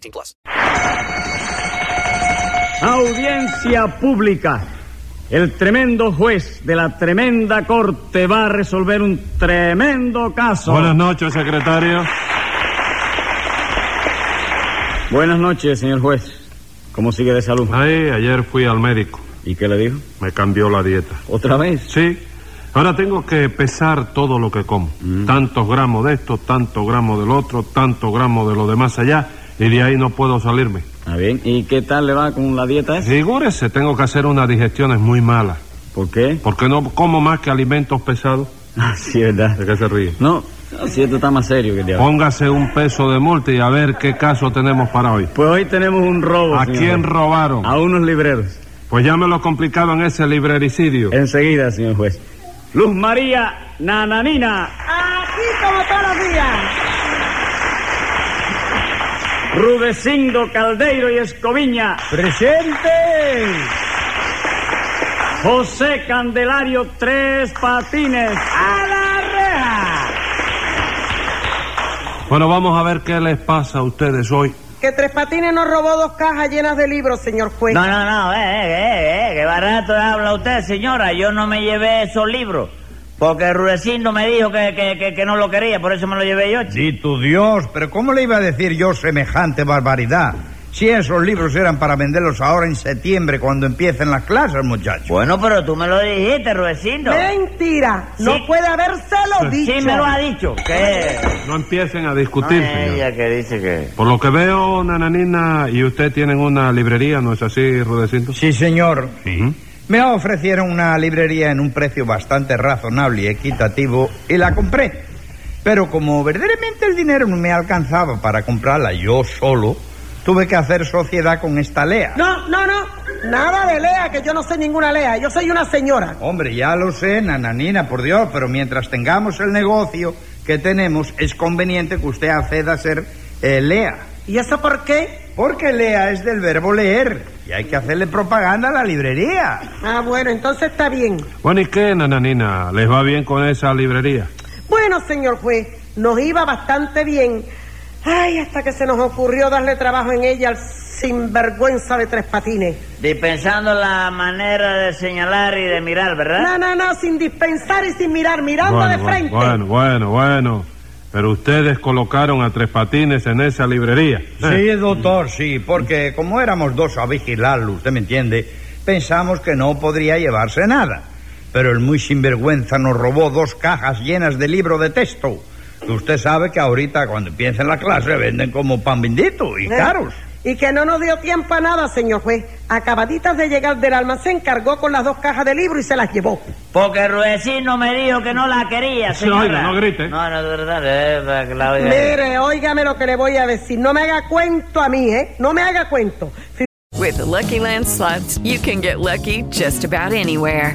18 plus. Audiencia pública. El tremendo juez de la tremenda corte va a resolver un tremendo caso. Buenas noches, secretario. Buenas noches, señor juez. ¿Cómo sigue de salud? Ahí, ayer fui al médico. ¿Y qué le dijo? Me cambió la dieta. ¿Otra vez? Sí. Ahora tengo que pesar todo lo que como. Tantos gramos de esto, tantos gramos del otro, tantos gramos de lo de más allá. Y de ahí no puedo salirme. Está bien. ¿Y qué tal le va con la dieta esa? Figúrese, tengo que hacer unas digestiones muy malas. ¿Por qué? Porque no como más que alimentos pesados. Ah, sí, ¿verdad? ¿De qué se ríe? No, no, si esto está más serio que el diablo. Póngase un peso de multa y a ver qué caso tenemos para hoy. Pues hoy tenemos un robo. ¿A señor quién juez. robaron? A unos libreros. Pues llámelo complicado en ese librericidio. Enseguida, señor juez. Luz María Nananina. Aquí como todos los días. Rudecindo Caldeiro y Escoviña. ¡Presente! José Candelario Tres Patines. ¡A la reja! Bueno, vamos a ver qué les pasa a ustedes hoy. Que Tres Patines nos robó dos cajas llenas de libros, señor juez. No, no, no, eh, eh, eh, eh, qué barato habla usted, señora. Yo no me llevé esos libros. Porque Rudecindo me dijo que, que, que, que no lo quería, por eso me lo llevé yo. chico. Dito Dios, pero ¿cómo le iba a decir yo semejante barbaridad? Si esos libros eran para venderlos ahora en septiembre cuando empiecen las clases, muchachos. Bueno, pero tú me lo dijiste, Rudecindo. Mentira. No Sí. puede habérselo dicho. Sí me lo ha dicho. ¿Qué? No empiecen a discutir, No, señor. ella que dice que... Por lo que veo, Nananina y usted tienen una librería, ¿no es así, Rudecindo? Sí, señor. Sí. Me ofrecieron una librería en un precio bastante razonable y equitativo y la compré. Pero como verdaderamente el dinero no me alcanzaba para comprarla yo solo, tuve que hacer sociedad con esta Lea. No, no, no. Nada de Lea, que yo no soy ninguna Lea. Yo soy una señora. Hombre, ya lo sé, nananina, por Dios, pero mientras tengamos el negocio que tenemos, es conveniente que usted acceda a ser eh, Lea. ¿Y eso por qué? Porque Lea es del verbo leer y hay que hacerle propaganda a la librería. Ah, bueno, entonces está bien. Bueno, ¿y qué, Nananina? ¿Les va bien con esa librería? Bueno, señor juez, nos iba bastante bien. Ay, hasta que se nos ocurrió darle trabajo en ella al sinvergüenza de tres patines. Dispensando la manera de señalar y de mirar, ¿verdad? No, no, no, sin dispensar y sin mirar, mirando bueno, de bueno, frente. bueno, bueno, bueno. Pero ustedes colocaron a Tres Patines en esa librería. Sí, doctor, sí, porque como éramos dos a vigilarlo, usted me entiende, pensamos que no podría llevarse nada. Pero el muy sinvergüenza nos robó dos cajas llenas de libro de texto. Usted sabe que ahorita cuando empieza la clase venden como pan bendito y ¿Eh? caros. Y que no nos dio tiempo a nada, señor juez. Acabaditas de llegar del almacén, cargó con las dos cajas de libro y se las llevó. Porque Rudecindo me dijo que no la quería, Sí, señora. oiga, no grite. No, no, de verdad, eh, oiga. Mire, óigame lo que le voy a decir. No me haga cuento a mí, ¿eh? No me haga cuento. Si With the Lucky Land slots, you can get lucky just about anywhere.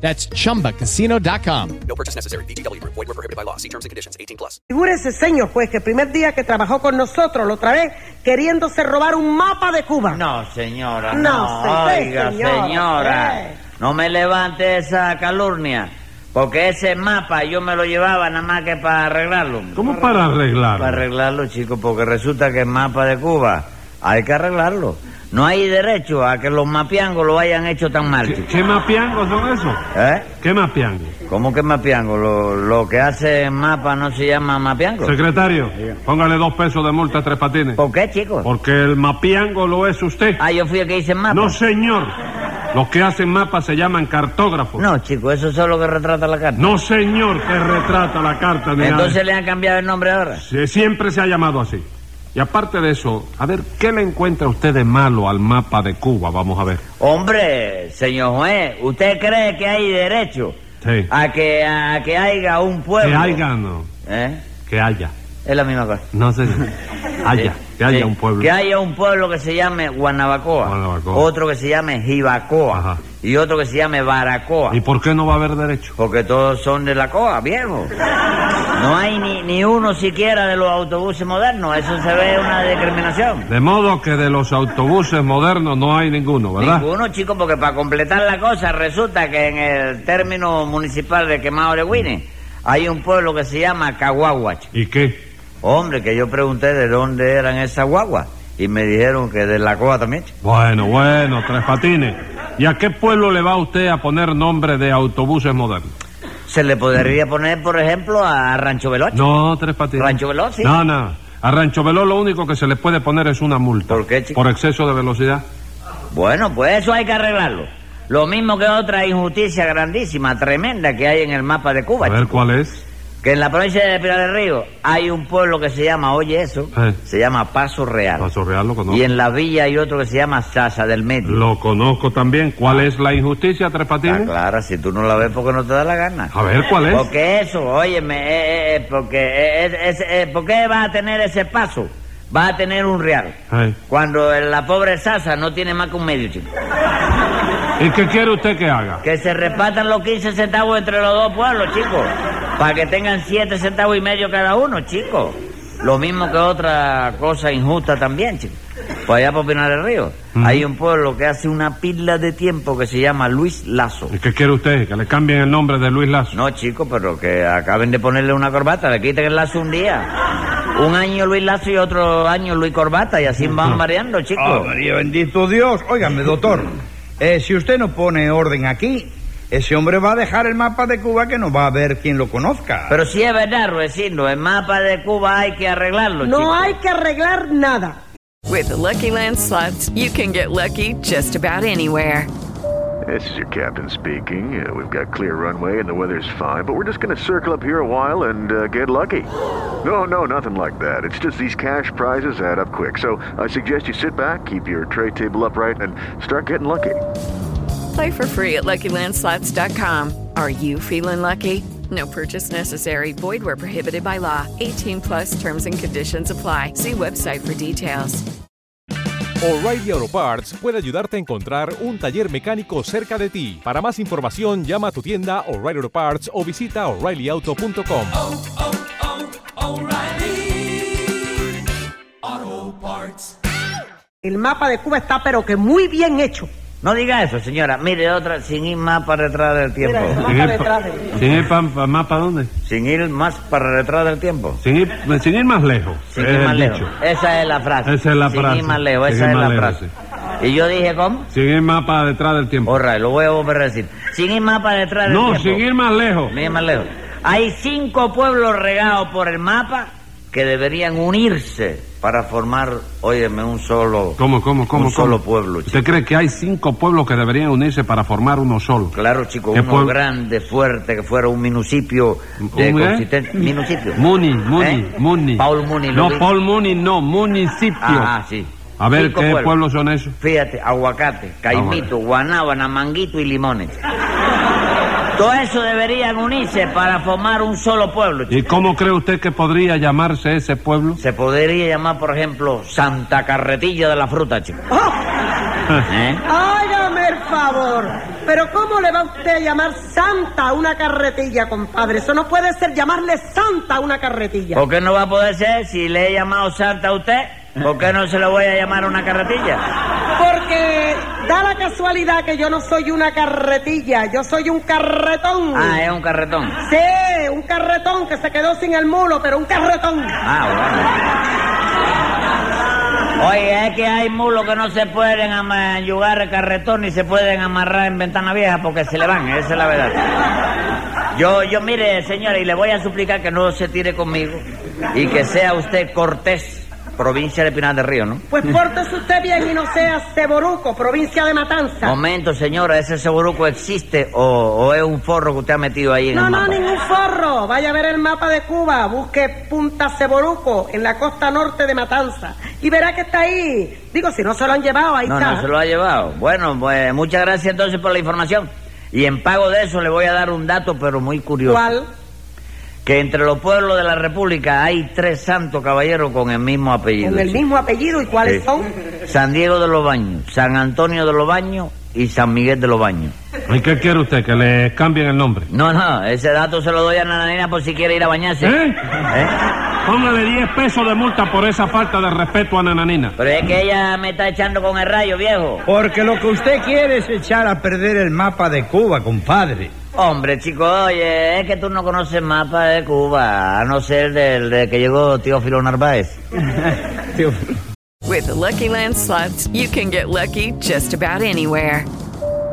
That's chumbacasino.com. No purchase necessary. VGW Group. Void were prohibited by law. See terms and conditions. 18 plus. Figúrese, señor juez, que el primer día que trabajó con nosotros, lo otra vez queriéndose robar un mapa de Cuba. No, señora, No, no. se- Oiga, señora, señora, no me levante esa calurnia. Porque ese mapa yo me lo llevaba nada más que para arreglarlo. ¿Cómo para arreglarlo? Para arreglarlo, chicos, porque resulta que el mapa de Cuba hay que arreglarlo. No hay derecho a que los mapiangos lo hayan hecho tan mal, ¿Qué, chicos. qué mapiangos son esos? ¿Eh? ¿Qué mapiangos? ¿Cómo que mapiango? Lo, lo que hace mapa no se llama mapiango. Secretario, póngale dos pesos de multa a Tres Patines. ¿Por qué, chicos? Porque el mapiango lo es usted. Ah, yo fui el que hice mapa. No, señor. Los que hacen mapas se llaman cartógrafos. No, chicos, eso es lo que retrata la carta. No, señor, que retrata la carta. ni Entonces nada. le han cambiado el nombre ahora. Sí, Siempre se ha llamado así. Y aparte de eso, a ver, ¿qué le encuentra usted de malo al mapa de Cuba? Vamos a ver. Hombre, señor juez, ¿usted cree que hay derecho Sí. a que a que haya un pueblo? Que haya, no. ¿Eh? Que haya. Es la misma cosa. No, señor. Haya. Que haya Sí. un pueblo. Que haya un pueblo que se llame Guanabacoa. Guanabacoa. Otro que se llame Jibacoa. Ajá. Y otro que se llame Baracoa. ¿Y por qué no va a haber derecho? Porque todos son de la coa, viejo. No hay ni, ni uno siquiera de los autobuses modernos. Eso se ve una discriminación. De modo que de los autobuses modernos no hay ninguno, ¿verdad? Ninguno, chico, porque para completar la cosa resulta que en el término municipal de Quemado de Guine hay un pueblo que se llama Caguaguach. ¿Y qué? Hombre, que yo pregunté de dónde eran esas guaguas y me dijeron que de la coa también. Bueno, bueno, Tres Patines. ¿Y a qué pueblo le va usted a poner nombre de autobuses modernos? Se le podría poner, por ejemplo, a Rancho Veloz. No, Tres Patines. Rancho Veloz, sí. No, no. A Rancho Veloz lo único que se le puede poner es una multa. ¿Por qué, chico? Por exceso de velocidad. Bueno, pues eso hay que arreglarlo. Lo mismo que otra injusticia grandísima, tremenda que hay en el mapa de Cuba. A ver chico. cuál es. Que en la provincia de Pinar del Río hay un pueblo que se llama, oye eso, Eh. se llama Paso Real. Paso Real lo conozco. Y en la villa hay otro que se llama Sasa del Medio. Lo conozco también. ¿Cuál es la injusticia, Tres Patines? clara, si tú no la ves porque no te da la gana. A ver, ¿cuál es? Porque eso, óyeme, eh, eh, eh, porque, es- ¿por qué va a tener ese paso? Va a tener un real. Cuando la pobre Sasa no tiene más que un medio, chico. ¿Y qué quiere usted que haga? Que se repartan los 15 centavos entre los dos pueblos, chicos. Para que tengan 7 centavos y medio cada uno, chicos. Lo mismo que otra cosa injusta también, chicos. Pues allá por Pinar del Río Mm. hay un pueblo que hace una pila de tiempo que se llama Luis Lazo. ¿Y qué quiere usted? ¿Que le cambien el nombre de Luis Lazo? No, chicos, pero que acaben de ponerle una corbata, le quiten el lazo un día. Un año Luis Lazo y otro año Luis Corbata, y así van variando, chicos. Ah, María, bendito Dios. Óigame, doctor, eh, si usted no pone orden aquí, ese hombre va a dejar el mapa de Cuba que no va a haber quien lo conozca. Pero si es verdad, Ruecindo, el mapa de Cuba hay que arreglarlo, No chicos. hay que arreglar nada. With the Lucky Land slots, you can get lucky just about anywhere. This is your captain speaking. Uh, we've got clear runway and the weather's fine, but we're just going to circle up here a while and uh, get lucky. No, no, nothing like that. It's just these cash prizes add up quick. So I suggest you sit back, keep your tray table upright, and start getting lucky. Play for free at LuckyLandSlots.com. Are you feeling lucky? No purchase necessary. Void where prohibited by law. 18 plus terms and conditions apply. See website for details. O'Reilly Auto Parts puede ayudarte a encontrar un taller mecánico cerca de ti. Para más información, llama a tu tienda O'Reilly Auto Parts o visita oreillyauto.com. El mapa de Cuba está pero que muy bien hecho. No diga eso, señora. Mire, otra, sin ir más para detrás del tiempo. Mira, Sin ir, detrás pa- de él. sin ir pa- pa- más para dónde? Sin ir más para detrás del tiempo. Sin ir, sin ir más lejos. Sin ir más lejos. dicho. Esa es la frase. Esa es la Sin frase. ir más lejos, Sin esa ir es más la lejos, frase. Y yo dije, ¿cómo? Sin ir más para detrás del tiempo. Alright, lo voy a volver a decir. Sin ir más para detrás del No, tiempo. sin ir más lejos. Sin ir más lejos. Hay cinco pueblos regados por el mapa que deberían unirse para formar, óyeme, un solo... ¿Cómo, cómo, cómo? Un solo pueblo, chico. ¿Usted cree que hay cinco pueblos que deberían unirse para formar uno solo? Claro, chico, ¿Qué uno pueblo? grande, fuerte, que fuera un municipio de ¿Un. Municipio. Muni, Muni, ¿Eh? Muni. Paul Muni, No, vi. Paul Muni, no, municipio. Ah, sí. A ver, Cinco ¿qué pueblos. pueblos son esos? Fíjate, aguacate, caimito, guanábana, manguito y limones. Todo eso deberían unirse para formar un solo pueblo. chico. ¿Y cómo cree usted que podría llamarse ese pueblo? Se podría llamar, por ejemplo, Santa Carretilla de la Fruta, chico. ¿Eh? Hágame el favor. Pero ¿cómo le va usted a llamar santa a una carretilla, compadre? Eso no puede ser llamarle santa a una carretilla. ¿Por qué no va a poder ser si le he llamado Santa a usted? ¿Por qué no se lo voy a llamar una carretilla? Porque da la casualidad que yo no soy una carretilla, yo soy un carretón. Ah, es un carretón. Sí, un carretón que se quedó sin el mulo, pero un carretón. Ah, bueno. Oye, es que hay mulos que no se pueden ayudar el carretón ni se pueden amarrar en ventana vieja porque se le van, esa es la verdad. Yo, yo, mire, señora, y le voy a suplicar que no se tire conmigo y que sea usted Cortés, provincia de Pinar del Río, ¿no? Pues pórtese usted bien y no sea Ceboruco, provincia de Matanza. Momento, señora, ¿ese seguruco existe o, o es un forro que usted ha metido ahí en No, el no, mapa? ningún forro. Vaya a ver el mapa de Cuba, busque Punta Ceboruco, en la costa norte de Matanza. Y verá que está ahí. Digo, si no se lo han llevado, ahí No, está. no se lo ha llevado. Bueno, pues muchas gracias entonces por la información. Y en pago de eso le voy a dar un dato, pero muy curioso. ¿Cuál? Que entre los pueblos de la República hay tres santos caballeros con el mismo apellido. Con el mismo apellido. ¿Y cuáles Sí. son? San Diego de los Baños, San Antonio de los Baños y San Miguel de los Baños. ¿Y qué quiere usted? ¿Que le cambien el nombre? No, no, ese dato se lo doy a Nananina por si quiere ir a bañarse. ¿Eh? ¿Eh? Póngale 10 pesos de multa por esa falta de respeto a Nananina. Pero es que ella me está echando con el rayo, viejo. Porque lo que usted quiere es echar a perder el mapa de Cuba, compadre. Hombre, chico, oye, es que tú no conoces el mapa de Cuba, a no ser del de que llegó Teófilo Narváez. With the Lucky Land slots, you can get lucky just about anywhere.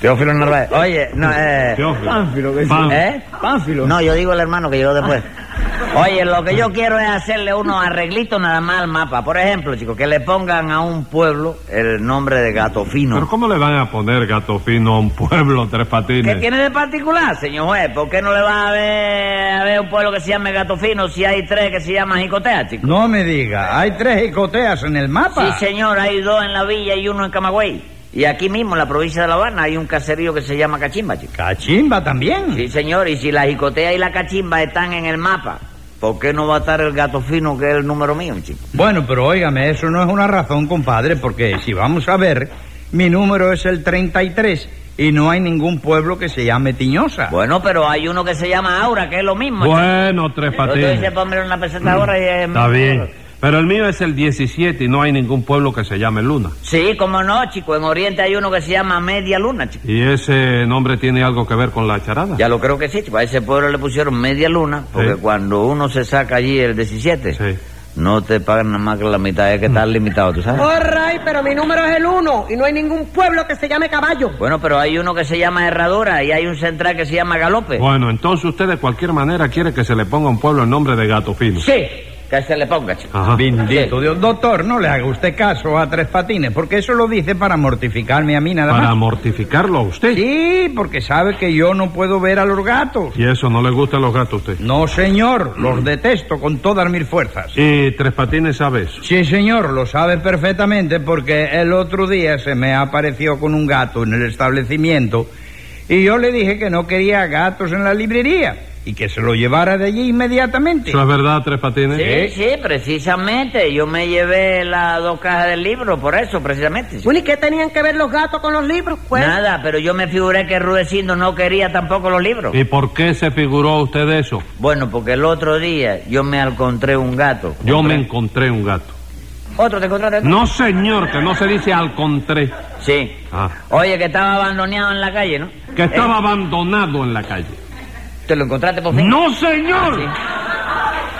Teófilo Narváez. Oye, no, eh... Teófilo. Pánfilo, que Pán- ¿Eh? Pánfilo. No, yo digo el hermano que llegó después. Oye, lo que yo quiero es hacerle unos arreglitos nada más al mapa. Por ejemplo, chicos, que le pongan a un pueblo el nombre de Gato Fino. ¿Pero cómo le van a poner gato fino a un pueblo, Tres ¿Qué Patines? tiene de particular, señor juez? ¿Por qué no le va a ver, a ver un pueblo que se llame Gato Fino si hay tres que se llaman Jicotea, chicos? No me diga, hay tres jicoteas en el mapa. Sí, señor, hay dos en la villa y uno en Camagüey. Y aquí mismo, en la provincia de La Habana, hay un caserío que se llama Cachimba, chicos. Cachimba también. Sí, señor, y si la jicotea y la cachimba están en el mapa, ¿por qué no va a estar el gato fino, que es el número mío, chico? Bueno, pero óigame, eso no es una razón, compadre, porque si vamos a ver, mi número es el 33 y no hay ningún pueblo que se llame Tiñosa. Bueno, pero hay uno que se llama Aura, que es lo mismo. chico. Bueno, Tres Patines. ponme una peseta ahora y es... Está bien. Pero el mío es el 17 y no hay ningún pueblo que se llame Luna. Sí, como no, chico. En Oriente hay uno que se llama Media Luna, chico. ¿Y ese nombre tiene algo que ver con la charada? Ya lo creo que sí, chico. A ese pueblo le pusieron Media Luna, porque Sí. cuando uno se saca allí el 17, Sí. no te pagan nada más que la mitad, es que estás limitado, ¿tú sabes? All right, pero mi número es el uno y no hay ningún pueblo que se llame Caballo. Bueno, pero hay uno que se llama Herradura y hay un central que se llama Galope. Bueno, entonces usted de cualquier manera quiere que se le ponga a un pueblo el nombre de gato fino. Sí, que se le ponga, chico. Ajá. Bendito Dios. Doctor, no le haga usted caso a Tres Patines, porque eso lo dice para mortificarme a mí nada Para más. mortificarlo a usted. Sí, porque sabe que yo no puedo ver a los gatos. ¿Y eso no le gustan los gatos a usted? No, señor, los detesto con todas mis fuerzas. ¿Y Tres Patines sabe eso? Sí, señor, lo sabe perfectamente porque el otro día se me apareció con un gato en el establecimiento Y yo le dije que no quería gatos en la librería y que se lo llevara de allí inmediatamente. ¿Eso es verdad, Tres Patines? Sí, sí, precisamente. Yo me llevé las dos cajas del libro, por eso, precisamente. Bueno, ¿y qué tenían que ver los gatos con los libros? Pues? Nada, pero yo me figuré que Rudecindo no quería tampoco los libros. ¿Y por qué se figuró usted eso? Bueno, porque el otro día yo me encontré un gato. Yo me encontré un gato. ¿Otro te encontraste? No, señor, que no se dice alcontré. Sí. Ah, Oye, que estaba abandonado en la calle, ¿no? que estaba Eh, abandonado en la calle. ¿Te lo encontraste por fin? ¡No, señor!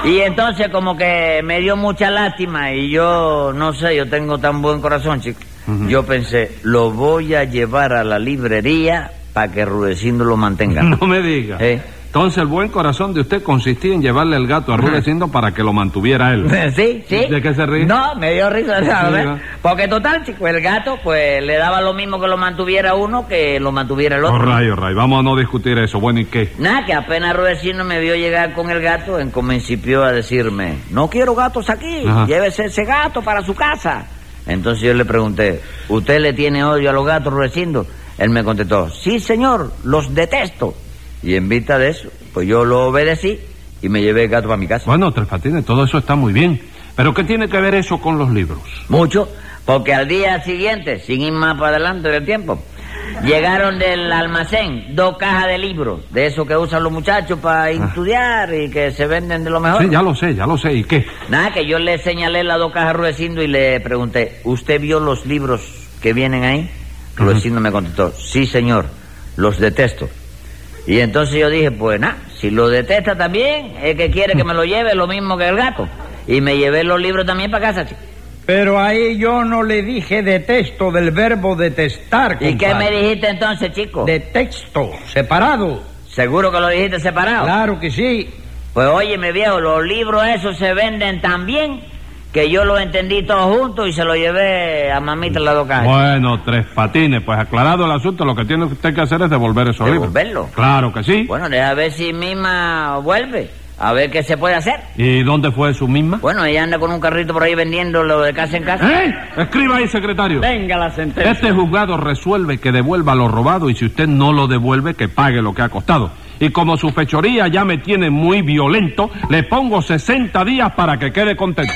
Y entonces como que me dio mucha lástima y yo, no sé, yo tengo tan buen corazón, chico. Yo pensé, lo voy a llevar a la librería para que Rudecindo lo mantenga. No me diga. ¿Eh? Entonces el buen corazón de usted consistía en llevarle el gato a Rudecindo para que lo mantuviera él. Sí, sí. ¿De qué se ríe? No, me dio risa, ¿sabes? Sí. Porque total, chico, el gato, pues le daba lo mismo que lo mantuviera uno que lo mantuviera el otro. Oh, ray, oh, ray. Vamos a no discutir eso. Bueno, ¿y qué? Nada, que apenas Rudecindo me vio llegar con el gato, en principió a decirme, no quiero gatos aquí, Ajá. llévese ese gato para su casa. Entonces yo le pregunté, ¿usted le tiene odio a los gatos, Rudecindo? Él me contestó, sí, señor, los detesto. Y en vista de eso, pues yo lo obedecí y me llevé el gato para mi casa. Bueno, Tres Patines, todo eso está muy bien. ¿Pero qué tiene que ver eso con los libros? Mucho, porque al día siguiente, sin ir más para adelante del tiempo, llegaron del almacén dos cajas de libros, de esos que usan los muchachos para estudiar y que se venden de lo mejor. Ah. Sí, ya lo sé, ya lo sé. ¿Y qué? Nada, que yo le señalé las dos cajas a Rudecindo y le pregunté, ¿usted vio los libros que vienen ahí? Rudecindo me contestó, sí señor, los detesto. Y entonces yo dije, pues nada, si lo detesta también, es que quiere que me lo lleve lo mismo que el gato. Y me llevé los libros también para casa, chico. Pero ahí yo no le dije detesto del verbo detestar. ¿Y qué me dijiste entonces, chico? De texto, separado. ¿Seguro que lo dijiste separado? Claro que sí. Pues óyeme viejo, los libros esos se venden tan bien que yo los entendí todos juntos y se los llevé a mamita en las dos cajas. Bueno, Tres Patines, pues aclarado el asunto, lo que tiene usted que hacer es devolver esos libros. ¿Devolverlo? Claro que sí. Bueno, deja ver si misma vuelve. A ver qué se puede hacer. ¿Y dónde fue su misma? Bueno, ella anda con un carrito por ahí vendiendo lo de casa en casa. ¿Eh? Escriba ahí, secretario. Venga la sentencia. Este juzgado resuelve que devuelva lo robado y si usted no lo devuelve, que pague lo que ha costado. Y como su fechoría ya me tiene muy violento, le pongo 60 días para que quede contento.